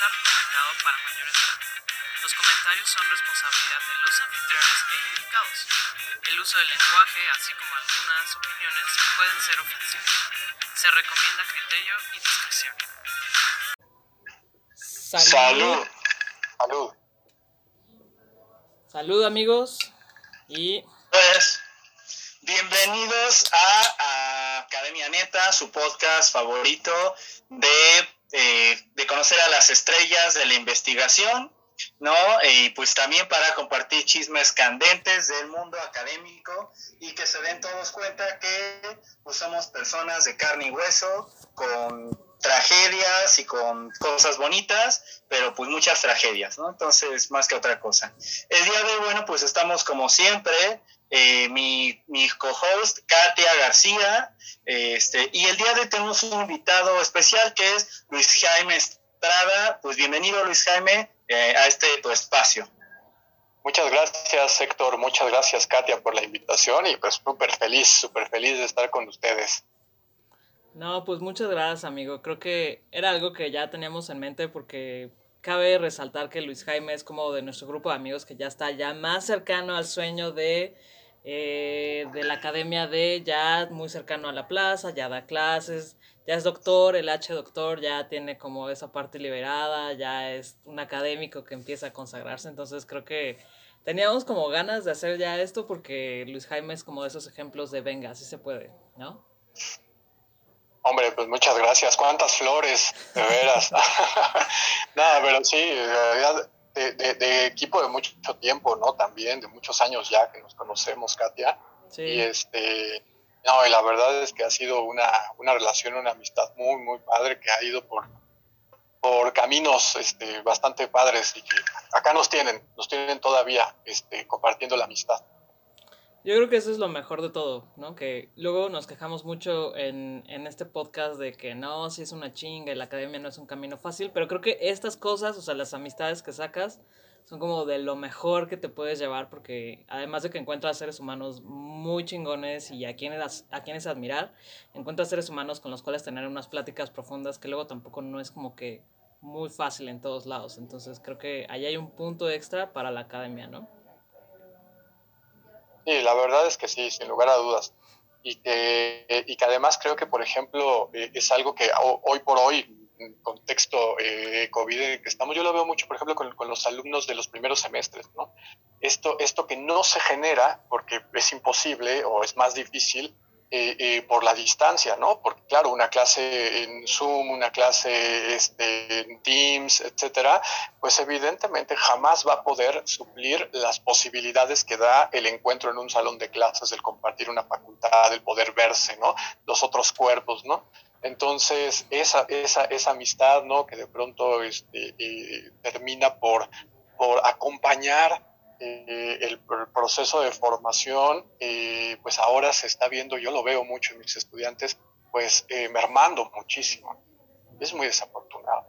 está recomendado para mayores de edad. Los comentarios son responsabilidad de los anfitriones e indicados. El uso del lenguaje, así como algunas opiniones, pueden ser ofensivos. Se recomienda criterio y discreción. Salud. Salud. Salud amigos. Y Pues, bienvenidos a, a Academia Neta, su podcast favorito de, eh, de conocer a las estrellas de la investigación, ¿no? Y pues también para compartir chismes candentes del mundo académico y que se den todos cuenta que pues, somos personas de carne y hueso, con tragedias y con cosas bonitas, pero pues muchas tragedias, ¿no? Entonces, más que otra cosa. El día de hoy, bueno, pues estamos como siempre, eh, mi, mi co-host, Katia García, este, y el día de hoy tenemos un invitado especial que es Luis Jaime Estrada. Pues bienvenido, Luis Jaime, eh, a este tu espacio. Muchas gracias, Héctor. Muchas gracias, Katia, por la invitación y pues súper feliz, súper feliz de estar con ustedes. No, pues muchas gracias, amigo. Creo que era algo que ya teníamos en mente porque cabe resaltar que Luis Jaime es como de nuestro grupo de amigos que ya está ya más cercano al sueño de, eh, de la academia de, ya muy cercano a la plaza, ya da clases, ya es doctor, el H doctor ya tiene como esa parte liberada, ya es un académico que empieza a consagrarse. Entonces creo que teníamos como ganas de hacer ya esto porque Luis Jaime es como de esos ejemplos de venga, así se puede, ¿no? Hombre, pues muchas gracias. Cuántas flores, de veras. Nada, pero sí, de, de, de, equipo de mucho tiempo, ¿no? También, de muchos años ya que nos conocemos, Katia. Sí. Y este, no, y la verdad es que ha sido una, una relación, una amistad muy, muy padre que ha ido por, por caminos este, bastante padres y que acá nos tienen, nos tienen todavía este, compartiendo la amistad. Yo creo que eso es lo mejor de todo, ¿no? Que luego nos quejamos mucho en, en este podcast de que no, si es una chinga y la academia no es un camino fácil, pero creo que estas cosas, o sea, las amistades que sacas, son como de lo mejor que te puedes llevar porque además de que encuentras seres humanos muy chingones y a quienes, a quienes admirar, encuentras seres humanos con los cuales tener unas pláticas profundas que luego tampoco no es como que muy fácil en todos lados. Entonces creo que ahí hay un punto extra para la academia, ¿no? Sí, la verdad es que sí, sin lugar a dudas. Y que, y que además creo que, por ejemplo, eh, es algo que hoy por hoy, en contexto eh, COVID en que estamos, yo lo veo mucho, por ejemplo, con, con, los alumnos de los primeros semestres, ¿no? Esto, esto que no se genera porque es imposible o es más difícil eh, eh, por la distancia, ¿no? Porque claro, una clase en Zoom, una clase este, en Teams, etcétera, pues evidentemente jamás va a poder suplir las posibilidades que da el encuentro en un salón de clases, el compartir una facultad, el poder verse, ¿no? Los otros cuerpos, ¿no? Entonces, esa, esa, esa amistad, ¿no? Que de pronto este, eh, termina por, por acompañar eh, el, el, proceso de formación, eh, pues ahora se está viendo, yo lo veo mucho en mis estudiantes, pues eh, mermando muchísimo. Es muy desafortunado.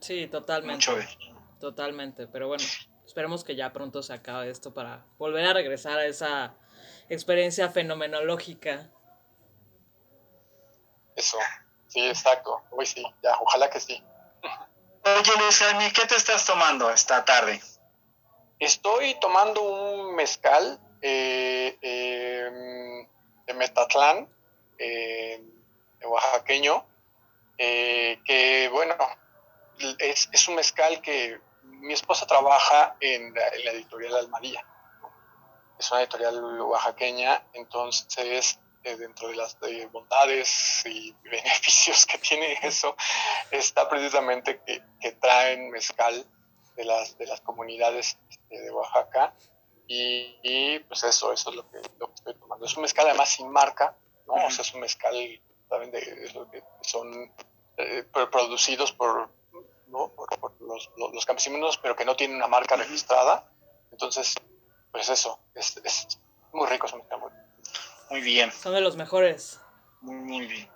Sí, totalmente. Mucho. Totalmente, pero bueno, esperemos que ya pronto se acabe esto para volver a regresar a esa experiencia fenomenológica. Eso, sí, exacto. Uy, sí, ya, ojalá que sí. Oye, Luis, ¿qué te estás tomando esta tarde? Estoy tomando un mezcal eh, eh, de Metatlán, eh, de oaxaqueño, que bueno, es, es, un mezcal que mi esposa trabaja en la, editorial Almaría. Es una editorial oaxaqueña, entonces dentro de las de bondades y beneficios que tiene eso, está precisamente que, que traen mezcal de las, de las comunidades de Oaxaca. Y, y, pues eso, eso es lo que, lo que, estoy tomando. Es un mezcal además sin marca, ¿no? Uh -huh. O sea, es un mezcal también de, de que son eh, producidos por, ¿no? por, por los, los, campesinos, pero que no tienen una marca uh -huh. registrada. Entonces, pues eso, es, es muy rico mezcal. Muy, muy bien. Son de los mejores. Muy, muy bien.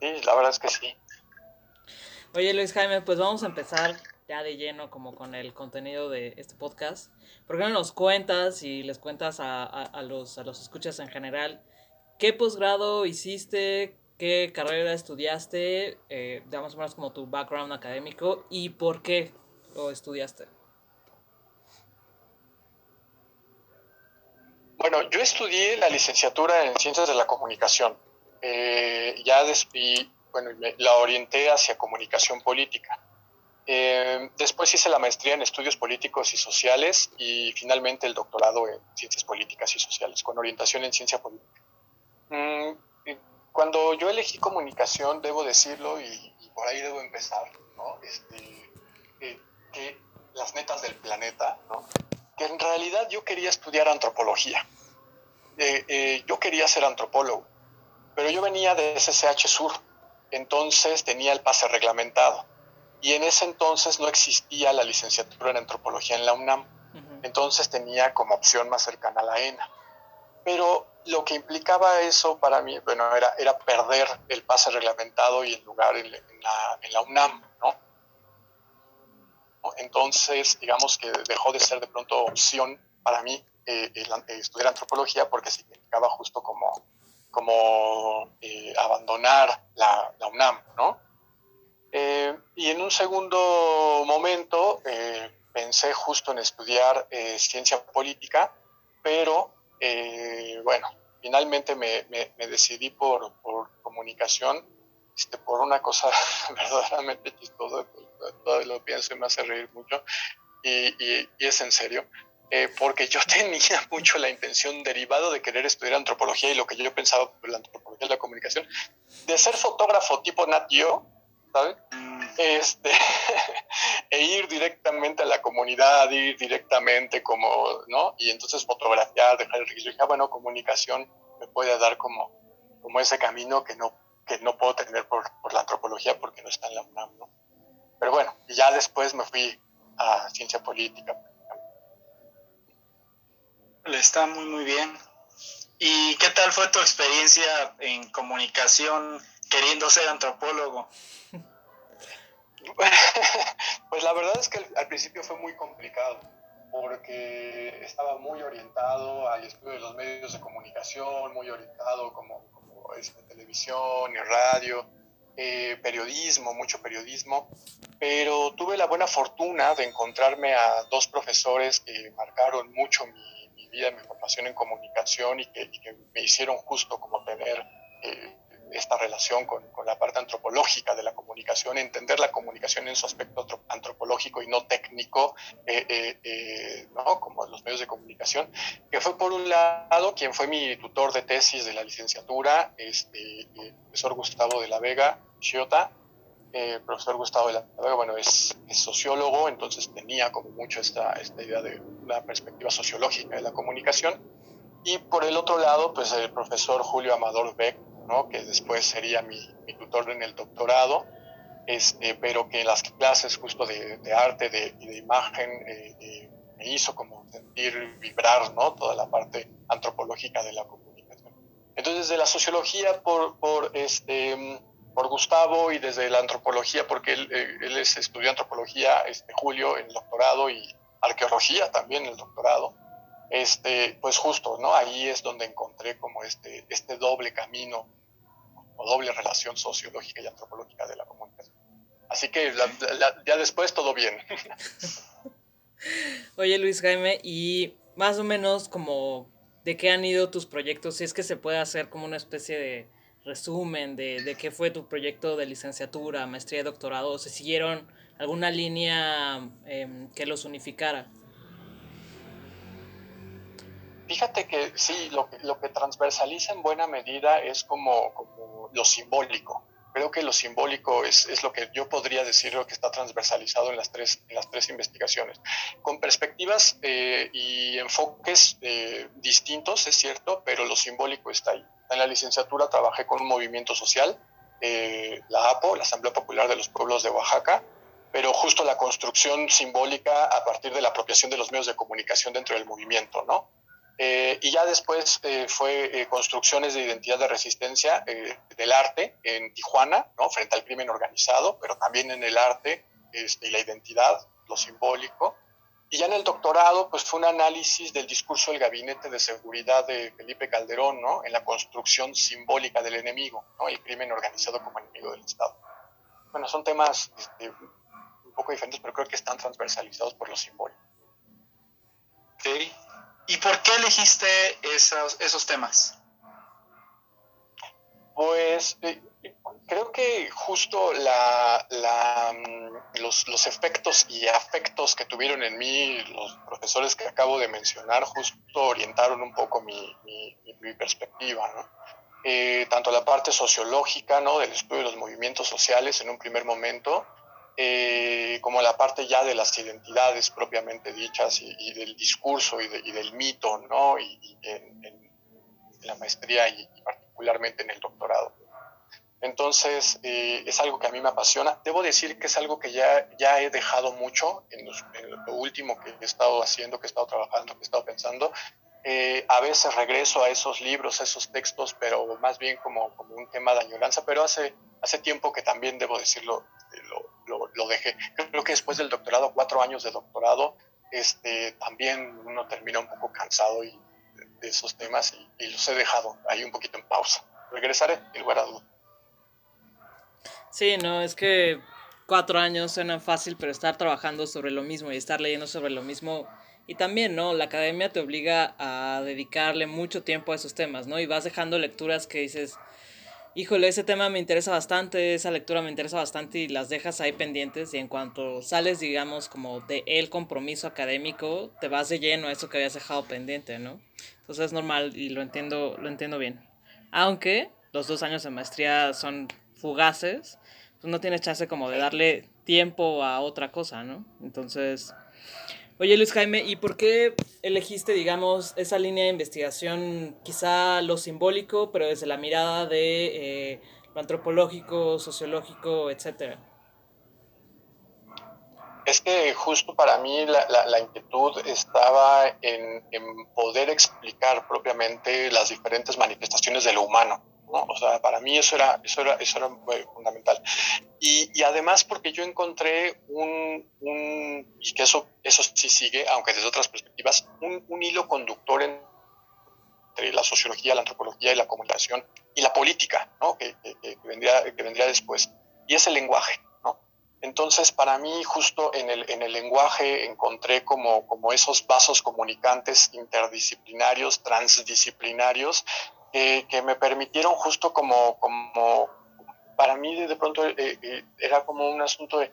Sí, la verdad es que sí. Oye Luis Jaime, pues vamos a empezar ya de lleno como con el contenido de este podcast. ¿Por qué no nos cuentas y les cuentas a, a, los, a los escuchas en general qué posgrado hiciste, ¿Qué carrera estudiaste? Eh, más como tu background académico y por qué lo estudiaste. Bueno, yo estudié la licenciatura en Ciencias de la Comunicación. Eh, ya y, bueno, la orienté hacia comunicación política. Eh, después hice la maestría en estudios políticos y sociales y finalmente el doctorado en ciencias políticas y sociales, con orientación en ciencia política. Mm, cuando yo elegí comunicación, debo decirlo y, por ahí debo empezar, ¿no? este, eh, que las netas del planeta, ¿no? que en realidad yo quería estudiar antropología. Eh, yo quería ser antropólogo, pero yo venía de SSH Sur, entonces tenía el pase reglamentado. Y en ese entonces no existía la licenciatura en antropología en la UNAM, entonces tenía como opción más cercana a la ENA. Pero lo que implicaba eso para mí, bueno, era, era perder el pase reglamentado y el lugar en, la, en la UNAM, ¿no? Entonces, digamos que dejó de ser de pronto opción para mí eh, estudiar antropología porque significaba justo como, como eh, abandonar la, la, UNAM, ¿no? Eh, y en un segundo momento pensé justo en estudiar ciencia política, pero bueno, finalmente me, me, decidí por, por comunicación, este, por una cosa verdaderamente chistosa, todo lo pienso y me hace reír mucho, y, y, es en serio, eh, porque yo tenía mucho la intención, derivado de querer estudiar antropología y lo que yo pensaba por la antropología de la comunicación, de ser fotógrafo tipo Nat Geo, ¿sabes? Este, e ir directamente a la comunidad, ir directamente como, ¿no? Y entonces fotografiar, dejar el registro. Y dije, ah, bueno, comunicación me puede dar como, como ese camino que no, que no puedo tener por, por la antropología porque no está en la UNAM, ¿no? Pero bueno, ya después me fui a ciencia política. Le está muy, muy bien. ¿Y qué tal fue tu experiencia en comunicación queriendo ser antropólogo? pues la verdad es que al principio fue muy complicado porque estaba muy orientado al estudio de los medios de comunicación, muy orientado como, como este, televisión y radio, eh, periodismo, mucho periodismo, pero tuve la buena fortuna de encontrarme a dos profesores que marcaron mucho mi, vida, mi formación en comunicación y que, me hicieron justo como tener eh, esta relación con, la parte antropológica de la comunicación, entender la comunicación en su aspecto antropológico y no técnico, eh, eh, eh, ¿no? como los medios de comunicación, que fue por un lado quien fue mi tutor de tesis de la licenciatura, este, el profesor Gustavo de la Vega Chiota, el profesor Gustavo de la Vega, bueno, es, sociólogo, entonces tenía como mucho esta, esta idea de una perspectiva sociológica de la comunicación. Y por el otro lado, pues el profesor Julio Amador Beck, que después sería mi, tutor en el doctorado, este, pero que en las clases justo de, arte de, y de imagen eh, eh, me hizo como sentir vibrar ¿no? toda la parte antropológica de la comunicación. Entonces, desde la sociología por, por, este, por Gustavo y desde la antropología, porque él, eh, él es, estudió antropología, este, Julio, en el doctorado y arqueología también en el doctorado, este, pues justo, ¿no? Ahí es donde encontré como este, este doble camino doble relación sociológica y antropológica de la comunicación. Así que ya después todo bien. Oye Luis Jaime, y más o menos como de qué han ido tus proyectos, si es que se puede hacer como una especie de resumen de, de qué fue tu proyecto de licenciatura, maestría, doctorado, se siguieron alguna línea em, que los unificara. Fíjate que sí, lo lo que transversaliza en buena medida es como, como lo simbólico. Creo que lo simbólico es, es, lo que yo podría decir lo que está transversalizado en las tres, en las tres investigaciones. Con perspectivas eh, y enfoques eh, distintos, es cierto, pero lo simbólico está ahí. En la licenciatura trabajé con un movimiento social, eh, la APO, la Asamblea Popular de los Pueblos de Oaxaca, pero justo la construcción simbólica a partir de la apropiación de los medios de comunicación dentro del movimiento, ¿no? Eh, y ya después eh, fue eh, construcciones de identidad de resistencia del arte en Tijuana, ¿no? frente al crimen organizado, pero también en el arte este, y la identidad, lo simbólico. Y ya en el doctorado, pues fue un análisis del discurso del Gabinete de Seguridad de Felipe Calderón, ¿no? En la construcción simbólica del enemigo, ¿no? El crimen organizado como enemigo del Estado. Bueno, son temas este, un poco diferentes, pero creo que están transversalizados por los simbólicos. Okay. ¿Y por qué elegiste esos, esos temas? Pues eh, creo que justo la, mm, los, los, efectos y afectos que tuvieron en mí los profesores que acabo de mencionar justo orientaron un poco mi, mi, mi perspectiva, ¿no? eh, tanto la parte sociológica, ¿no? del estudio de los movimientos sociales en un primer momento, eh, como la parte ya de las identidades propiamente dichas y, y del discurso y, de, y, del mito, ¿no? y, en, en, la maestría y particularmente en el doctorado. Entonces, eh, es algo que a mí me apasiona. Debo decir que es algo que ya, ya he dejado mucho en, los, en lo último que he estado haciendo, que he estado trabajando, que he estado pensando. Eh, a veces regreso a esos libros, a esos textos, pero más bien como, como un tema de añoranza. Pero hace, hace tiempo que también, debo decirlo, lo, lo, lo dejé. Creo que después del doctorado, cuatro años de doctorado, este, también uno termina un poco cansado y, de esos temas y, y los he dejado ahí un poquito en pausa. Regresaré, en lugar a duda. Sí, no, es que cuatro años suena fácil, pero estar trabajando sobre lo mismo y estar leyendo sobre lo mismo. Y también, ¿no? La academia te obliga a dedicarle mucho tiempo a esos temas, ¿no? Y vas dejando lecturas que dices, híjole, ese tema me interesa bastante, esa lectura me interesa bastante y las dejas ahí pendientes y en cuanto sales, digamos, como de el compromiso académico, te vas de lleno a eso que habías dejado pendiente, ¿no? Entonces es normal y lo entiendo, lo entiendo bien. Aunque los dos años de maestría son fugaces, pues no tienes chance como de darle tiempo a otra cosa, ¿no? Entonces, oye Luis Jaime, ¿y por qué elegiste, digamos, esa línea de investigación, quizá lo simbólico, pero desde la mirada de eh, lo antropológico, sociológico, etcétera? Es que justo para mí la, la, la inquietud estaba en, en, poder explicar propiamente las diferentes manifestaciones de lo humano. ¿No? O sea, para mí eso era, eso era, eso era muy fundamental. Y, y además porque yo encontré un, un, y que eso, eso sí sigue, aunque desde otras perspectivas, un, un hilo conductor en, entre la sociología, la antropología y la comunicación y la política, ¿no? que, que, que, vendría, que vendría después. Y es el lenguaje. Entonces, para mí, justo en el, en el lenguaje encontré como, como esos vasos comunicantes interdisciplinarios, transdisciplinarios, que me permitieron justo como, como para mí de pronto eh, eh, era como un asunto de,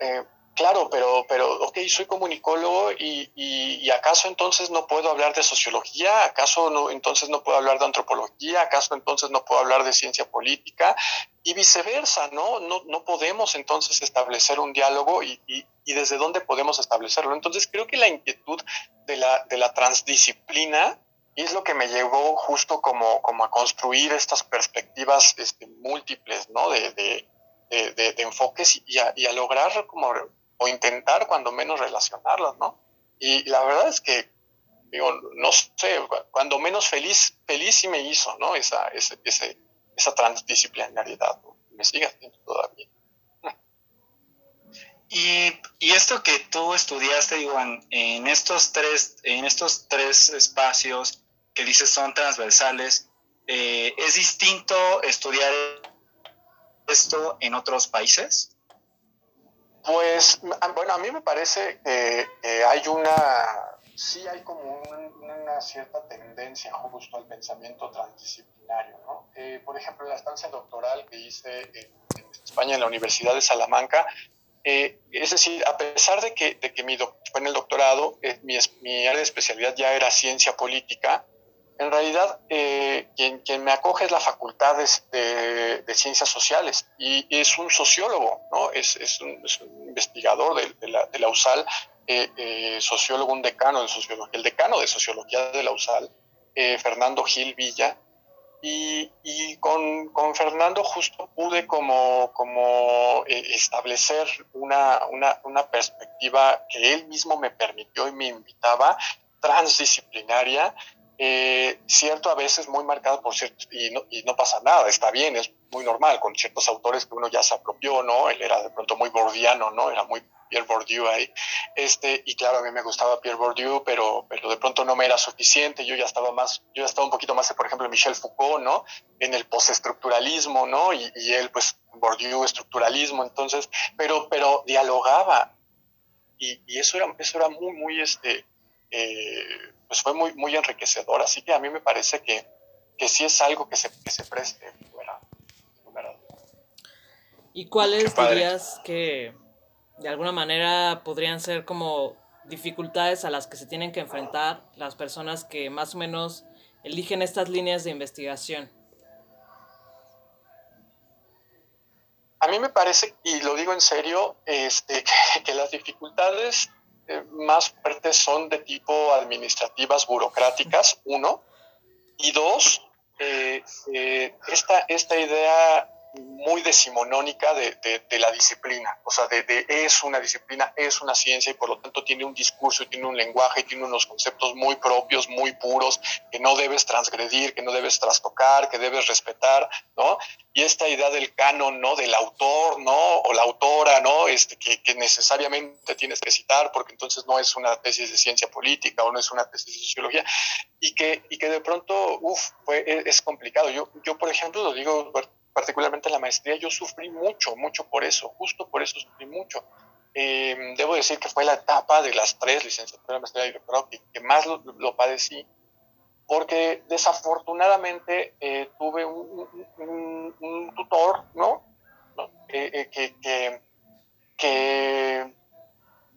eh, claro, pero, pero, ok, soy comunicólogo y, y, y, acaso entonces no puedo hablar de sociología, acaso no, entonces no puedo hablar de antropología, acaso entonces no puedo hablar de ciencia política y viceversa, ¿no? No, no podemos entonces establecer un diálogo y, y, y desde dónde podemos establecerlo. Entonces creo que la inquietud de la, de la transdisciplina y es lo que me llevó justo como, como a construir estas perspectivas este, múltiples, ¿no? De, de, de, enfoques y a, y a, lograr como, o intentar cuando menos relacionarlas, ¿no? Y la verdad es que, digo, no sé, cuando menos feliz, feliz sí me hizo, ¿no? Esa, ese, esa transdisciplinariedad. Me sigue haciendo todavía. Y, y, esto que tú estudiaste, digo, en, estos tres, en estos tres espacios, que dices son transversales, eh, ¿es distinto estudiar esto en otros países? Pues, bueno, a mí me parece que hay una, sí hay como un, una cierta tendencia justo al pensamiento transdisciplinario, ¿no? Eh, por ejemplo, la estancia doctoral que hice en, España, en la Universidad de Salamanca, eh, es decir, a pesar de que, de que mi fue en el doctorado, mi, área de especialidad ya era ciencia política, en realidad eh, quien, quien, me acoge es la Facultad de, de, de Ciencias Sociales y, es un sociólogo, ¿no? es, es, un, es un, investigador de, de, la, la USAL, eh, eh, sociólogo, un decano de sociología, el decano de sociología de la USAL, eh, Fernando Gil Villa, y, y con, con, Fernando justo pude como, como eh, establecer una, una, una perspectiva que él mismo me permitió y me invitaba transdisciplinaria eh, cierto, a veces muy marcado por cierto, y no, y no pasa nada, está bien, es muy normal, con ciertos autores que uno ya se apropió, ¿no? Él era de pronto muy bordiano, ¿no? Era muy Pierre Bourdieu ahí. Este, y claro, a mí me gustaba Pierre Bourdieu, pero, pero de pronto no me era suficiente. Yo ya estaba más, yo ya estaba un poquito más, por ejemplo, Michel Foucault, ¿no? En el postestructuralismo, ¿no? Y, y él, pues, Bourdieu, estructuralismo. Entonces, pero, pero dialogaba. Y, y eso era, eso era muy, muy, este, eh, pues fue muy, muy enriquecedor. Así que a mí me parece que, que sí es algo que se, que se preste fuera. ¿Y cuáles dirías que de alguna manera podrían ser como dificultades a las que se tienen que enfrentar las personas que más o menos eligen estas líneas de investigación? A mí me parece, y lo digo en serio, este, que, las dificultades eh, más fuertes son de tipo administrativas, burocráticas, uno, y dos, eh, eh, esta, esta idea muy decimonónica de, la disciplina, o sea, es una disciplina, es una ciencia y por lo tanto tiene un discurso tiene un lenguaje tiene unos conceptos muy propios, muy puros, que no debes transgredir, que no debes trastocar, que debes respetar, ¿no? Y esta idea del canon, ¿no? Del autor, ¿no? O la autora, ¿no? Este, que, necesariamente tienes que citar porque entonces no es una tesis de ciencia política o no es una tesis de sociología y que, de pronto, uff, es complicado. Yo, yo, por ejemplo, lo digo particularmente en la maestría, yo sufrí mucho, mucho por eso, justo por eso sufrí mucho. Eh, debo decir que fue la etapa de las tres licenciaturas, maestría y doctorado que, más lo, padecí, porque desafortunadamente eh, tuve un, tutor, ¿no? Eh, que, que, que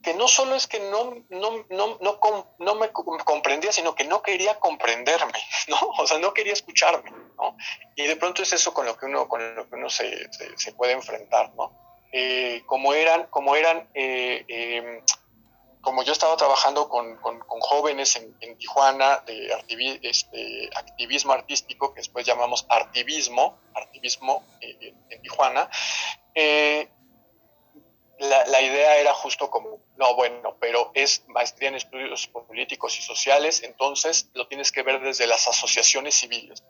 que no solo es que no, no, no, no, no me comprendía, sino que no quería comprenderme, ¿no? O sea, no quería escucharme, ¿no? Y de pronto es eso con lo que uno, con lo que uno se, se, puede enfrentar, ¿no? Eh, como eran, como eran, eh, em, como yo estaba trabajando con, con, jóvenes en, en, Tijuana de este, activismo artístico, que después llamamos artivismo, artivismo eh, en Tijuana, la, idea era justo como, no, bueno, pero es maestría en estudios políticos y sociales, entonces lo tienes que ver desde las asociaciones civiles,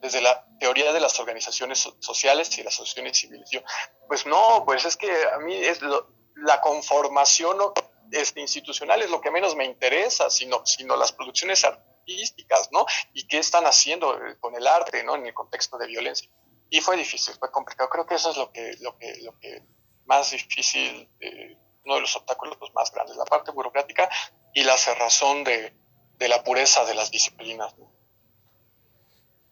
desde la teoría de las organizaciones sociales y las asociaciones civiles. Yo, pues no, pues es que a mí es la conformación este, institucional es lo que menos me interesa, sino, sino las producciones artísticas, ¿no? Y qué están haciendo con el arte, ¿no? En el contexto de violencia. Y fue difícil, fue complicado. Creo que eso es lo que, lo que, lo que más difícil, eh, uno de los obstáculos más grandes, la parte burocrática y la cerrazón de, de la pureza de las disciplinas.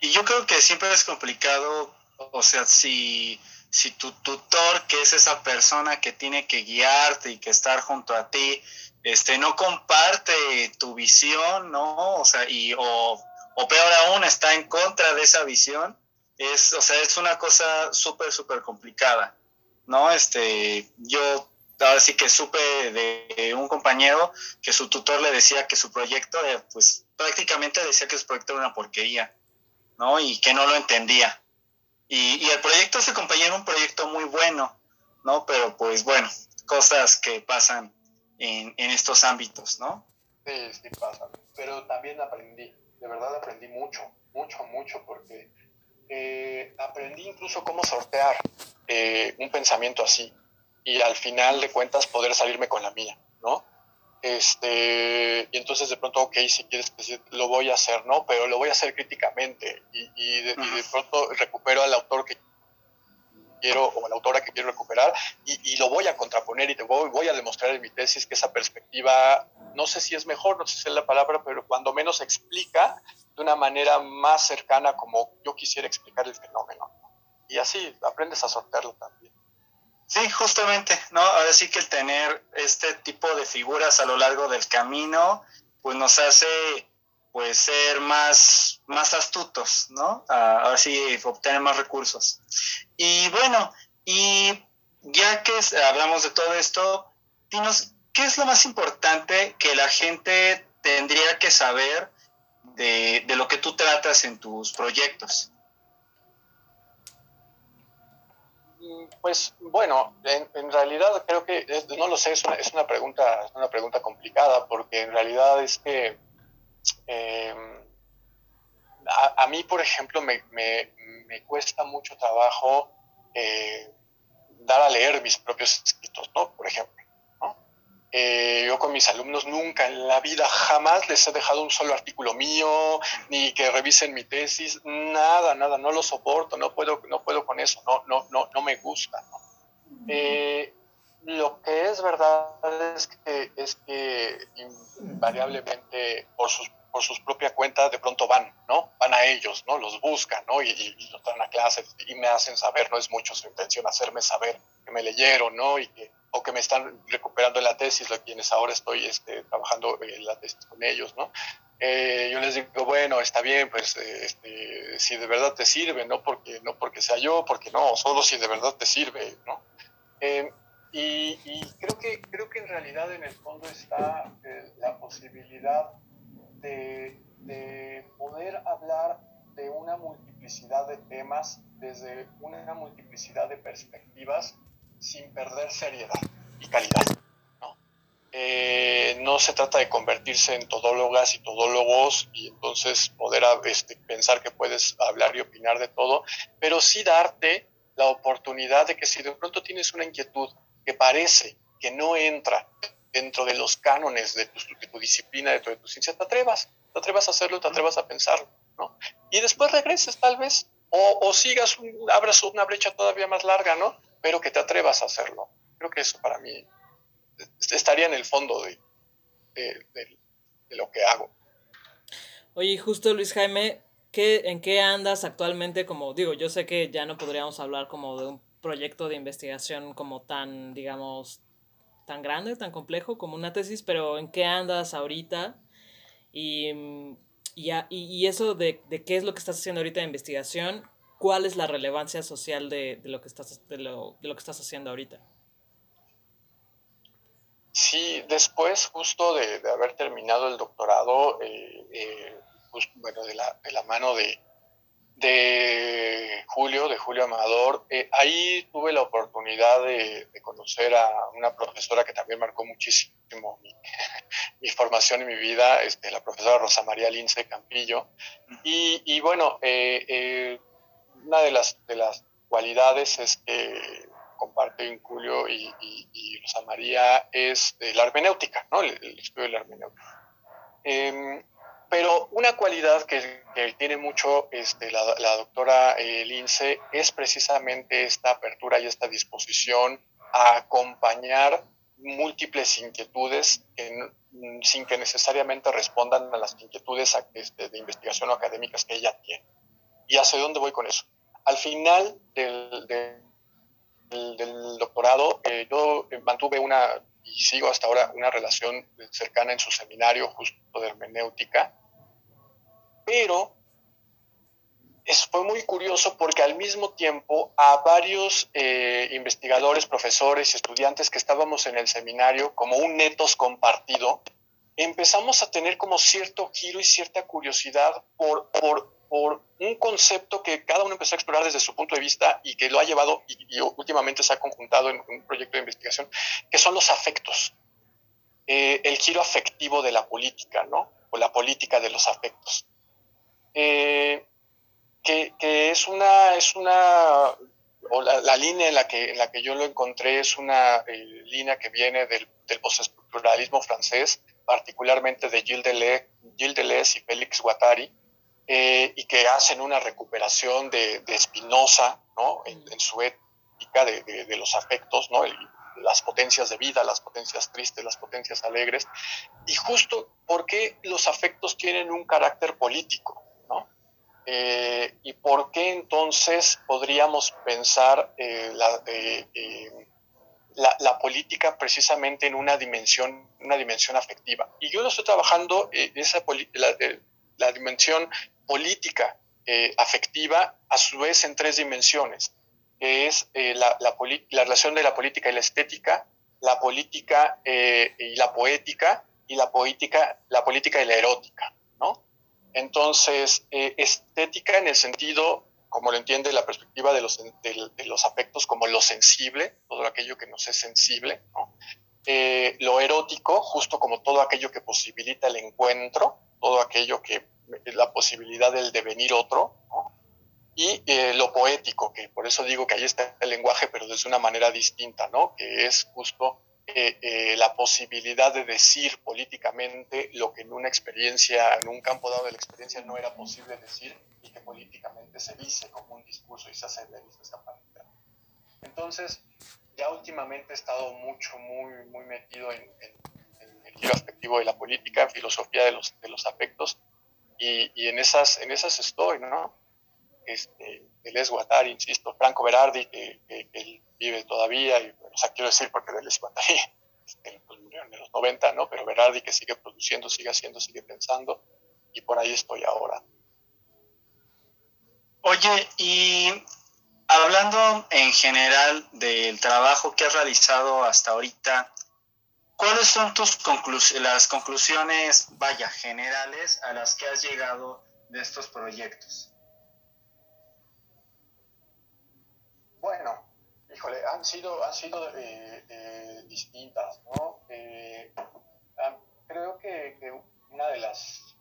Y yo creo que siempre es complicado, o sea, si, si tu tutor, que es esa persona que tiene que guiarte y que estar junto a ti, este, no comparte tu visión, ¿no? O sea, y, o, o peor aún, está en contra de esa visión, es, o sea, es una cosa súper, súper complicada. ¿No? Este, yo ahora sí que supe de un compañero que su tutor le decía que su proyecto, eh, pues prácticamente decía que su proyecto era una porquería, ¿no? Y que no lo entendía. Y, el proyecto de ese compañero era un proyecto muy bueno, ¿no? Pero pues bueno, cosas que pasan en, estos ámbitos, ¿no? Sí, sí pasan. Pero también aprendí, de verdad aprendí mucho, mucho, mucho, porque eh, aprendí incluso cómo sortear eh, un pensamiento así y al final de cuentas poder salirme con la mía, ¿no? Este, y entonces de pronto, ok, si quieres decir, lo voy a hacer, ¿no? Pero lo voy a hacer críticamente y, y, de, pronto recupero al autor que quiero o a la autora que quiero recuperar y, y, lo voy a contraponer y te voy, voy a demostrar en mi tesis que esa perspectiva, no sé si es mejor, no sé si es la palabra, pero cuando menos explica de una manera más cercana como yo quisiera explicar el fenómeno y así aprendes a sortearlo también. Sí, justamente, ¿no? Ahora sí que el tener este tipo de figuras a lo largo del camino, pues nos hace pues ser más, más astutos, ¿no? Ahora sí obtener más recursos. Y bueno, y ya que hablamos de todo esto, dinos, ¿qué es lo más importante que la gente tendría que saber de, de lo que tú tratas en tus proyectos? Pues bueno, en, realidad creo que no lo sé, es una, es una pregunta, es una pregunta complicada porque en realidad es que eh, a mí, por ejemplo, me, me, me cuesta mucho trabajo eh, dar a leer mis propios escritos, ¿no? Por ejemplo. Eh, yo con mis alumnos nunca en la vida jamás les he dejado un solo artículo mío, ni que revisen mi tesis, nada, nada, no lo soporto, no puedo, no puedo con eso, no, no, no, no me gusta. Eh, lo que es verdad es que, es que invariablemente por sus, por sus propias cuentas de pronto van, ¿no? Van a ellos, ¿no? Los buscan, ¿no? Y, y, los traen a clases y me hacen saber, no es mucho su intención hacerme saber que me leyeron, ¿no? Y que o que me están recuperando la tesis, lo quienes ahora estoy este, trabajando en la tesis con ellos, ¿no? Eh, yo les digo, bueno, está bien, pues eh, este, si de verdad te sirve, no porque, no porque sea yo, porque no, solo si de verdad te sirve, ¿no? Eh, y, creo, que, creo que en realidad en el fondo está la posibilidad de, de poder hablar de una multiplicidad de temas desde una multiplicidad de perspectivas sin perder seriedad y calidad. ¿no? Eh, no se trata de convertirse en todólogas y todólogos y entonces poder este, pensar que puedes hablar y opinar de todo, pero sí darte la oportunidad de que si de pronto tienes una inquietud que parece que no entra dentro de los cánones de tu, de tu disciplina, de tu, de tu, ciencia, te atrevas, te atrevas a hacerlo, te atrevas a pensarlo, ¿no? Y después regreses tal vez, o, o sigas, abras una brecha todavía más larga, ¿no? Pero que te atrevas a hacerlo. Creo que eso para mí estaría en el fondo de, de, lo que hago. Oye, justo Luis Jaime, ¿qué, ¿en qué andas actualmente? Como digo, yo sé que ya no podríamos hablar como de un proyecto de investigación como tan, digamos, tan grande, tan complejo como una tesis, pero ¿en qué andas ahorita? Y, y, y eso de, de, qué es lo que estás haciendo ahorita de investigación, cuál es la relevancia social de, de lo, que estás, de lo, de lo, que estás haciendo ahorita. Sí, después justo de, de haber terminado el doctorado, eh, eh, justo, bueno, de la, de la mano de, de Julio, de Julio Amador, eh, ahí tuve la oportunidad de, de, conocer a una profesora que también marcó muchísimo mi, mi formación y mi vida, este, la profesora Rosa María Lince Campillo. Y, y bueno, eh, eh, una de las, de las cualidades es que comparte Julio y, y, Rosa María es la hermenéutica, ¿no? el, el, estudio de la hermenéutica. Eh, pero una cualidad que, que tiene mucho este, la, la, doctora eh, Lince es precisamente esta apertura y esta disposición a acompañar múltiples inquietudes que, sin que necesariamente respondan a las inquietudes este, de investigación o académicas que ella tiene. ¿Y hacia dónde voy con eso? Al final del, del, doctorado, eh, yo mantuve una, y sigo hasta ahora, una relación cercana en su seminario justo de hermenéutica, pero es, fue muy curioso porque al mismo tiempo a varios eh, investigadores, profesores estudiantes que estábamos en el seminario, como un netos compartido, empezamos a tener como cierto giro y cierta curiosidad por, por por un concepto que cada uno empezó a explorar desde su punto de vista y que lo ha llevado y, y últimamente se ha conjuntado en un proyecto de investigación, que son los afectos. Eh, el giro afectivo de la política, ¿no? O la política de los afectos. Eh, que, que, es una, es una o la, la, línea en la, que, en la que yo lo encontré es una eh, línea que viene del, del postestructuralismo francés, particularmente de Gilles Deleuze, Gilles Deleuze y Félix Guattari, eh, y que hacen una recuperación de, de Spinoza ¿no? en, en, su ética de, de, de los afectos, ¿no? El, las potencias de vida, las potencias tristes, las potencias alegres, y justo porque los afectos tienen un carácter político, ¿no? Eh, y por qué entonces podríamos pensar eh, la, eh, la, la, política precisamente en una dimensión, una dimensión afectiva. Y yo lo estoy trabajando, esa la, la dimensión política eh, afectiva a su vez en tres dimensiones, que es eh, la, la, la, relación de la política y la estética, la política eh, y la poética, y la, poética, la política y la erótica, ¿no? Entonces, estética en el sentido, como lo entiende la perspectiva de los, de, los afectos, como lo sensible, todo aquello que nos es sensible, lo erótico, justo como todo aquello que posibilita el encuentro, todo aquello que la posibilidad del devenir otro, y eh, lo poético, que por eso digo que ahí está el lenguaje, pero desde una manera distinta, ¿no? que es justo eh, eh, la posibilidad de decir políticamente lo que en una experiencia, en un campo dado de la experiencia no era posible decir y que políticamente se dice como un discurso y se hace esa manera. Entonces, ya últimamente he estado mucho, muy, muy metido en, el giro afectivo de la política, en filosofía de los, de los afectos, y, en, esas, en esas estoy, ¿no? Este, es Guattari, insisto, Franco Berardi, que, él vive todavía, y, o sea, quiero decir porque él es Guattari, este, pues, en los 90, ¿no? Pero Berardi que sigue produciendo, sigue haciendo, sigue pensando, y por ahí estoy ahora. Oye, y hablando en general del trabajo que has realizado hasta ahorita, ¿cuáles son tus las conclusiones, vaya, generales a las que has llegado de estos proyectos? Bueno, híjole, han sido, han sido eh, eh, distintas, ¿no? Eh, creo que, una de las,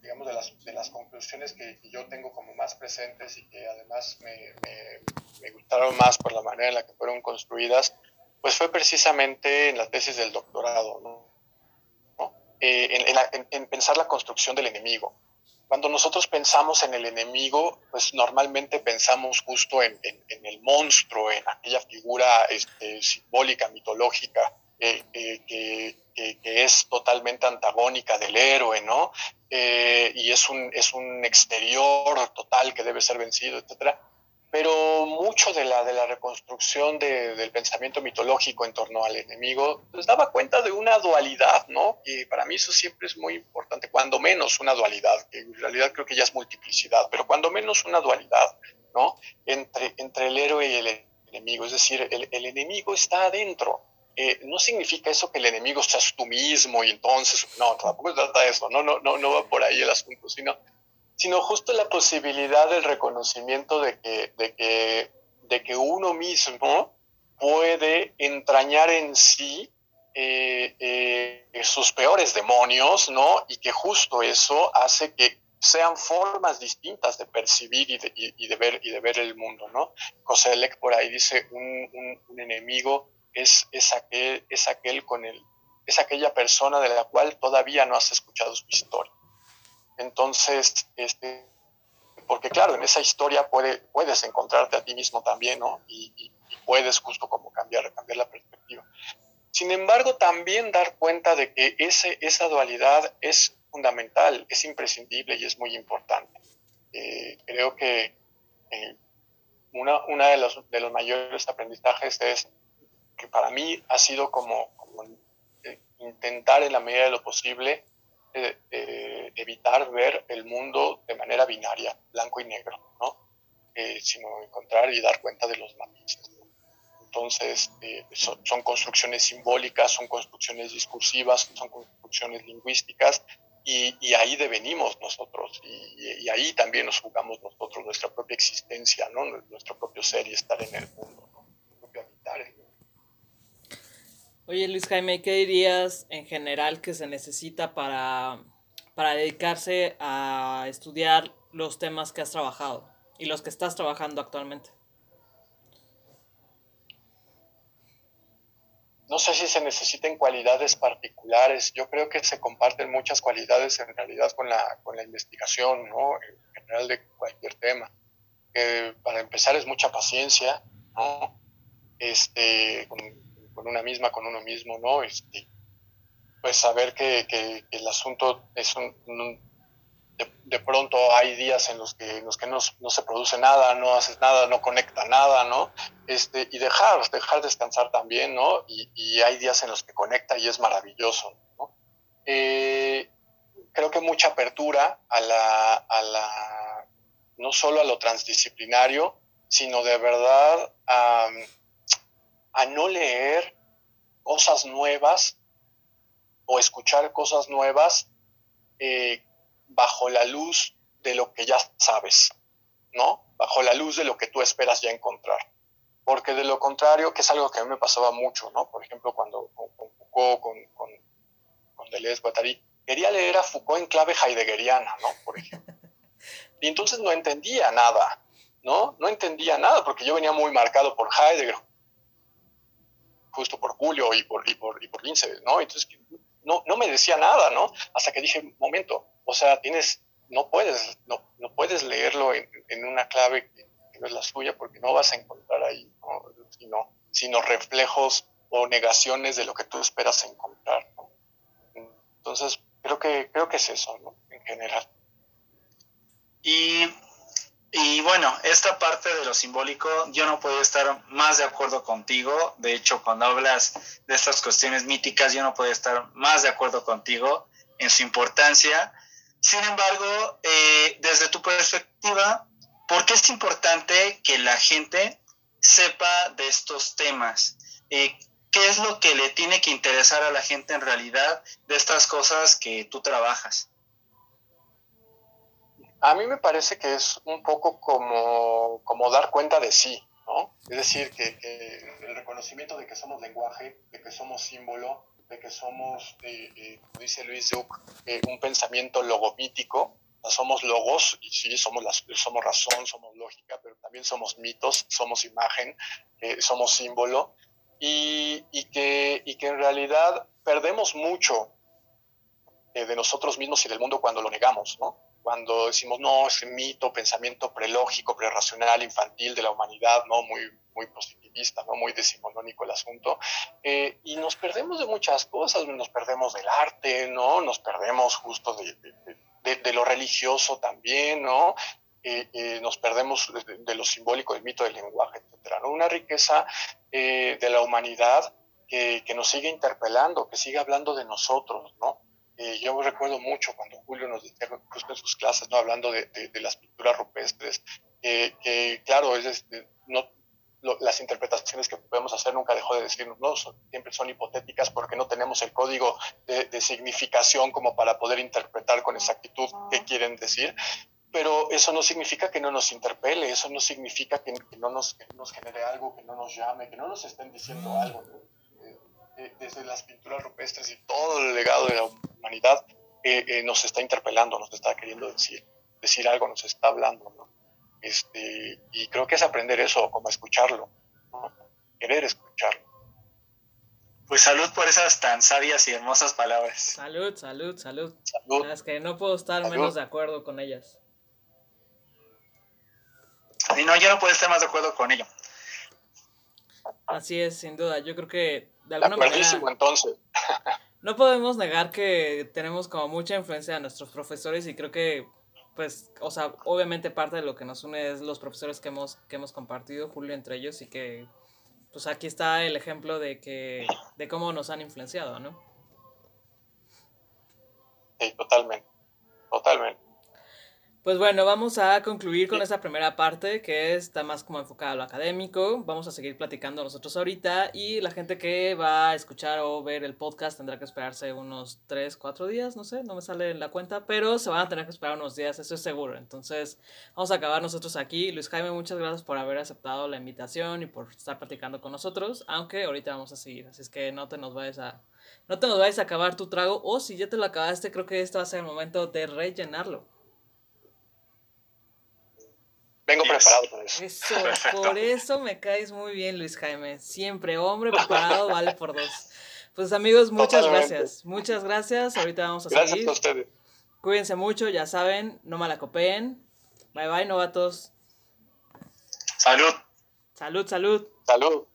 digamos, de las, de las conclusiones que, yo tengo como más presentes y que además me, me, gustaron más por la manera en la que fueron construidas, pues fue precisamente en la tesis del doctorado, ¿no? en, en pensar la construcción del enemigo. Cuando nosotros pensamos en el enemigo, pues normalmente pensamos justo en, el monstruo, en aquella figura este, simbólica, mitológica, eh, eh, que, es totalmente antagónica del héroe, ¿no? Eh, y es un, es un exterior total que debe ser vencido, etcétera pero mucho de la, de la reconstrucción del pensamiento mitológico en torno al enemigo pues, daba cuenta de una dualidad, ¿no? Y para mí eso siempre es muy importante, cuando menos una dualidad, que en realidad creo que ya es multiplicidad, pero cuando menos una dualidad, ¿no? Entre, entre el héroe y el enemigo, es decir, el, el enemigo está adentro. Eh, no significa eso que el enemigo seas tú mismo y entonces, no, tampoco trata de eso, no, no, no, no va por ahí el asunto, sino sino justo la posibilidad del reconocimiento de que, de que, de que uno mismo puede entrañar en sí eh, eh, sus peores demonios, ¿no? Y que justo eso hace que sean formas distintas de percibir y de, ver, y de ver el mundo, ¿no? Koselleck por ahí dice, un, un, enemigo es, es, aquel, es aquel con el, es aquella persona de la cual todavía no has escuchado su historia. Entonces, este, porque claro, en esa historia puede, puedes encontrarte a ti mismo también, ¿no? Y, puedes justo como cambiar, cambiar la perspectiva. Sin embargo, también dar cuenta de que ese, esa dualidad es fundamental, es imprescindible y es muy importante. Eh, creo que eh, una, una de, los, de los mayores aprendizajes es que para mí ha sido como, como eh, intentar en la medida de lo posible eh, evitar ver el mundo de manera binaria, blanco y negro, ¿no? Eh, sino encontrar y dar cuenta de los matices. Entonces, eh, son, construcciones simbólicas, son construcciones discursivas, son construcciones lingüísticas, y, ahí devenimos nosotros, y, ahí también nos jugamos nosotros, nuestra propia existencia, ¿no? nuestro propio ser y estar en el mundo, ¿no? propio habitar. Oye Luis Jaime, ¿qué dirías en general que se necesita para, para dedicarse a estudiar los temas que has trabajado y los que estás trabajando actualmente? No sé si se necesiten cualidades particulares. Yo creo que se comparten muchas cualidades en realidad con la, con la investigación, ¿no? En general de cualquier tema. para empezar es mucha paciencia, ¿no? Este, con una misma, con uno mismo, ¿no? Este, pues saber que, que, el asunto es un, de, pronto hay días en los que, los que no, no, se produce nada, no haces nada, no conecta nada, ¿no? Este, y dejar, dejar descansar también, ¿no? Y, y hay días en los que conecta y es maravilloso, ¿no? Eh, creo que mucha apertura a la, a la, no solo a lo transdisciplinario, sino de verdad a a no leer cosas nuevas o escuchar cosas nuevas eh, bajo la luz de lo que ya sabes, ¿no? Bajo la luz de lo que tú esperas ya encontrar. Porque de lo contrario, que es algo que a mí me pasaba mucho, ¿no? Por ejemplo, cuando con Foucault, con, con, con Deleuze, Guattari, quería leer a Foucault en clave heideggeriana, ¿no? Por ejemplo. Y entonces no entendía nada, ¿no? No entendía nada porque yo venía muy marcado por Heidegger, justo por Julio y por, y por, y por Lince, ¿no? Entonces no, no me decía nada, ¿no? Hasta que dije, momento, o sea, tienes, no puedes, no, no puedes leerlo en, en una clave que, no es la suya porque no vas a encontrar ahí, ¿no? sino, sino reflejos o negaciones de lo que tú esperas encontrar. Entonces, creo que, creo que es eso, ¿no? En general. Y, y, bueno, esta parte de lo simbólico, yo no puedo estar más de acuerdo contigo. De hecho, cuando hablas de estas cuestiones míticas, yo no puedo estar más de acuerdo contigo en su importancia. Sin embargo, eh, desde tu perspectiva, ¿por qué es importante que la gente sepa de estos temas? Eh, ¿Qué es lo que le tiene que interesar a la gente en realidad de estas cosas que tú trabajas? A mí me parece que es un poco como, como dar cuenta de sí, ¿no? Es decir, que, el reconocimiento de que somos lenguaje, de que somos símbolo, de que somos, eh, eh, como dice Luis Duke, eh, un pensamiento logomítico, somos logos, y sí, somos, somos razón, somos lógica, pero también somos mitos, somos imagen, somos símbolo, y, y, que, y que en realidad perdemos mucho de nosotros mismos y del mundo cuando lo negamos, ¿no? Cuando decimos, no, ese mito, pensamiento prelógico, prerracional, infantil de la humanidad, ¿no? Muy, muy positivista, ¿no? Muy decimonónico el asunto. Eh, y nos perdemos de muchas cosas, nos perdemos del arte, ¿no? Nos perdemos justo de, lo religioso también, ¿no? Eh, eh, nos perdemos de, lo simbólico del mito del lenguaje, etcétera. Una riqueza de la humanidad que nos sigue interpelando, que sigue hablando de nosotros, ¿no? Eh, yo recuerdo mucho cuando Julio nos decía justo en sus clases, ¿no? hablando de, de, las pinturas rupestres, que claro, es, no, las interpretaciones que podemos hacer nunca dejó de decirnos, no, siempre son hipotéticas porque no tenemos el código de, de, significación como para poder interpretar con exactitud qué quieren decir, pero eso no significa que no nos interpele, eso no significa que, no, nos, que nos genere algo, que no nos llame, que no nos estén diciendo algo. ¿no? Desde las pinturas rupestres y todo el legado de la humanidad, eh, eh, nos está interpelando, nos está queriendo decir, decir algo, nos está hablando, ¿no? Este, y creo que es aprender eso, como escucharlo, querer escucharlo. Pues salud por esas tan sabias y hermosas palabras. Salud, salud, salud. salud. Es que no puedo estar menos de acuerdo con ellas. Y no, yo no puedo estar más de acuerdo con ello. Así es, sin duda. Yo creo que de alguna manera. entonces. no podemos negar que tenemos como mucha influencia de nuestros profesores y creo que, pues, o sea, obviamente parte de lo que nos une es los profesores que hemos, que hemos compartido, Julio entre ellos, y que, pues aquí está el ejemplo de que, de cómo nos han influenciado, ¿no? Sí, totalmente, totalmente. Pues bueno, vamos a concluir con esta primera parte que está más como enfocada a lo académico. Vamos a seguir platicando nosotros ahorita y la gente que va a escuchar o ver el podcast tendrá que esperarse unos 3, 4 días, no sé, no me sale en la cuenta, pero se van a tener que esperar unos días, eso es seguro. Entonces vamos a acabar nosotros aquí. Luis Jaime, muchas gracias por haber aceptado la invitación y por estar platicando con nosotros, aunque ahorita vamos a seguir, así es que no te nos vayas a... No te nos vayas a acabar tu trago o si ya te lo acabaste, creo que este va a ser el momento de rellenarlo. Vengo preparado para eso. Eso, por eso me caes muy bien, Luis Jaime. Siempre, hombre preparado vale por dos. Pues amigos, muchas gracias. Muchas gracias. Ahorita vamos a gracias seguir. Gracias a ustedes. Cuídense mucho, ya saben, no malacopeen. Bye bye, novatos. Salud. Salud, salud. Salud.